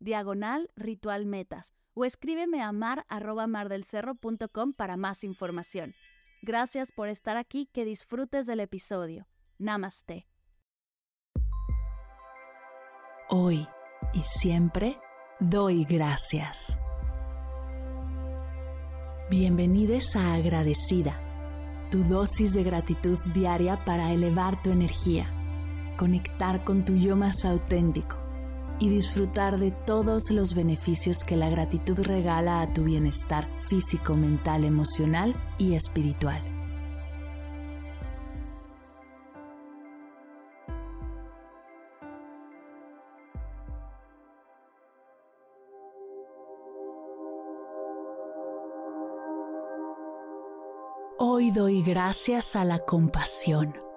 diagonal ritual metas o escríbeme a mar mardelcerro.com para más información. Gracias por estar aquí, que disfrutes del episodio. Namaste. Hoy y siempre doy gracias. Bienvenidos a Agradecida, tu dosis de gratitud diaria para elevar tu energía, conectar con tu yo más auténtico y disfrutar de todos los beneficios que la gratitud regala a tu bienestar físico, mental, emocional y espiritual. Hoy doy gracias a la compasión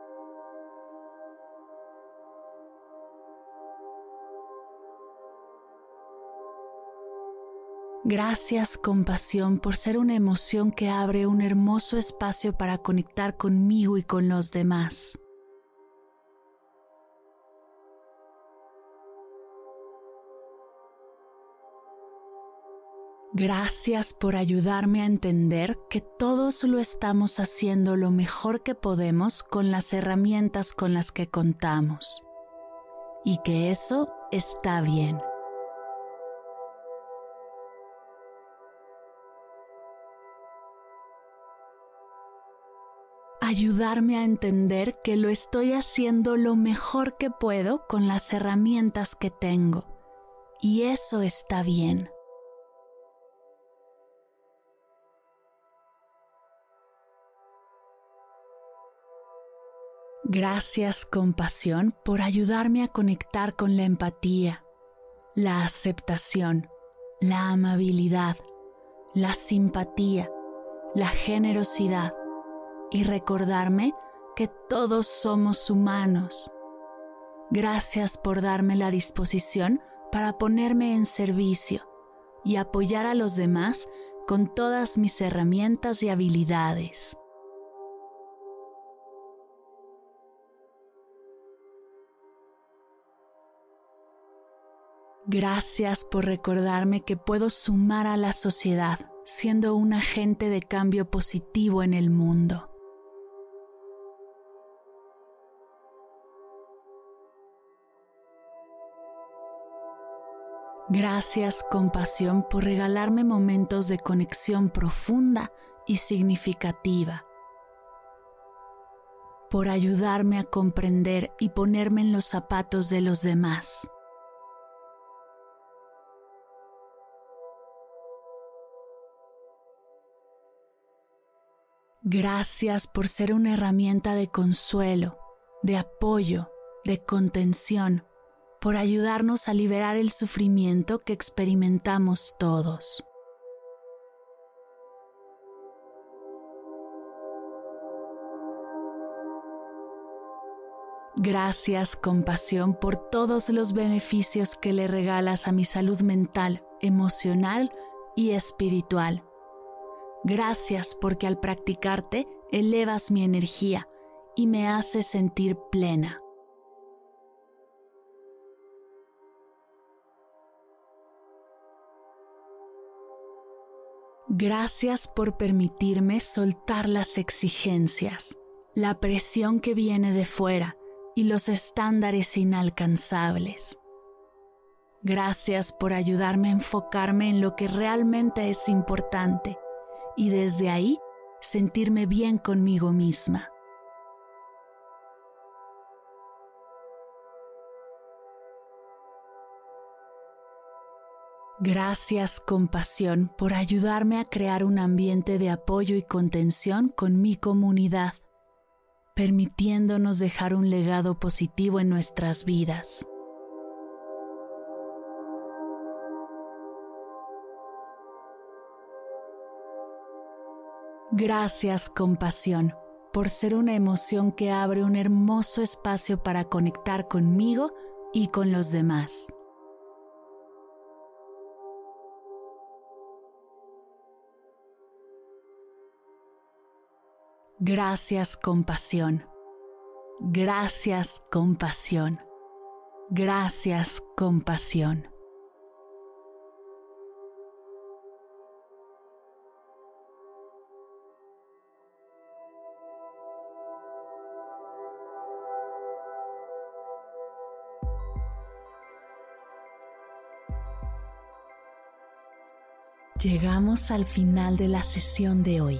Gracias compasión por ser una emoción que abre un hermoso espacio para conectar conmigo y con los demás. Gracias por ayudarme a entender que todos lo estamos haciendo lo mejor que podemos con las herramientas con las que contamos y que eso está bien. Ayudarme a entender que lo estoy haciendo lo mejor que puedo con las herramientas que tengo. Y eso está bien. Gracias compasión por ayudarme a conectar con la empatía, la aceptación, la amabilidad, la simpatía, la generosidad y recordarme que todos somos humanos. Gracias por darme la disposición para ponerme en servicio y apoyar a los demás con todas mis herramientas y habilidades. Gracias por recordarme que puedo sumar a la sociedad siendo un agente de cambio positivo en el mundo. Gracias compasión por regalarme momentos de conexión profunda y significativa, por ayudarme a comprender y ponerme en los zapatos de los demás. Gracias por ser una herramienta de consuelo, de apoyo, de contención por ayudarnos a liberar el sufrimiento que experimentamos todos. Gracias, compasión, por todos los beneficios que le regalas a mi salud mental, emocional y espiritual. Gracias porque al practicarte elevas mi energía y me haces sentir plena. Gracias por permitirme soltar las exigencias, la presión que viene de fuera y los estándares inalcanzables. Gracias por ayudarme a enfocarme en lo que realmente es importante y desde ahí sentirme bien conmigo misma. Gracias, compasión, por ayudarme a crear un ambiente de apoyo y contención con mi comunidad, permitiéndonos dejar un legado positivo en nuestras vidas. Gracias compasión por ser una emoción que abre un hermoso espacio para conectar conmigo y con los demás. Gracias compasión. Gracias compasión. Gracias compasión. Llegamos al final de la sesión de hoy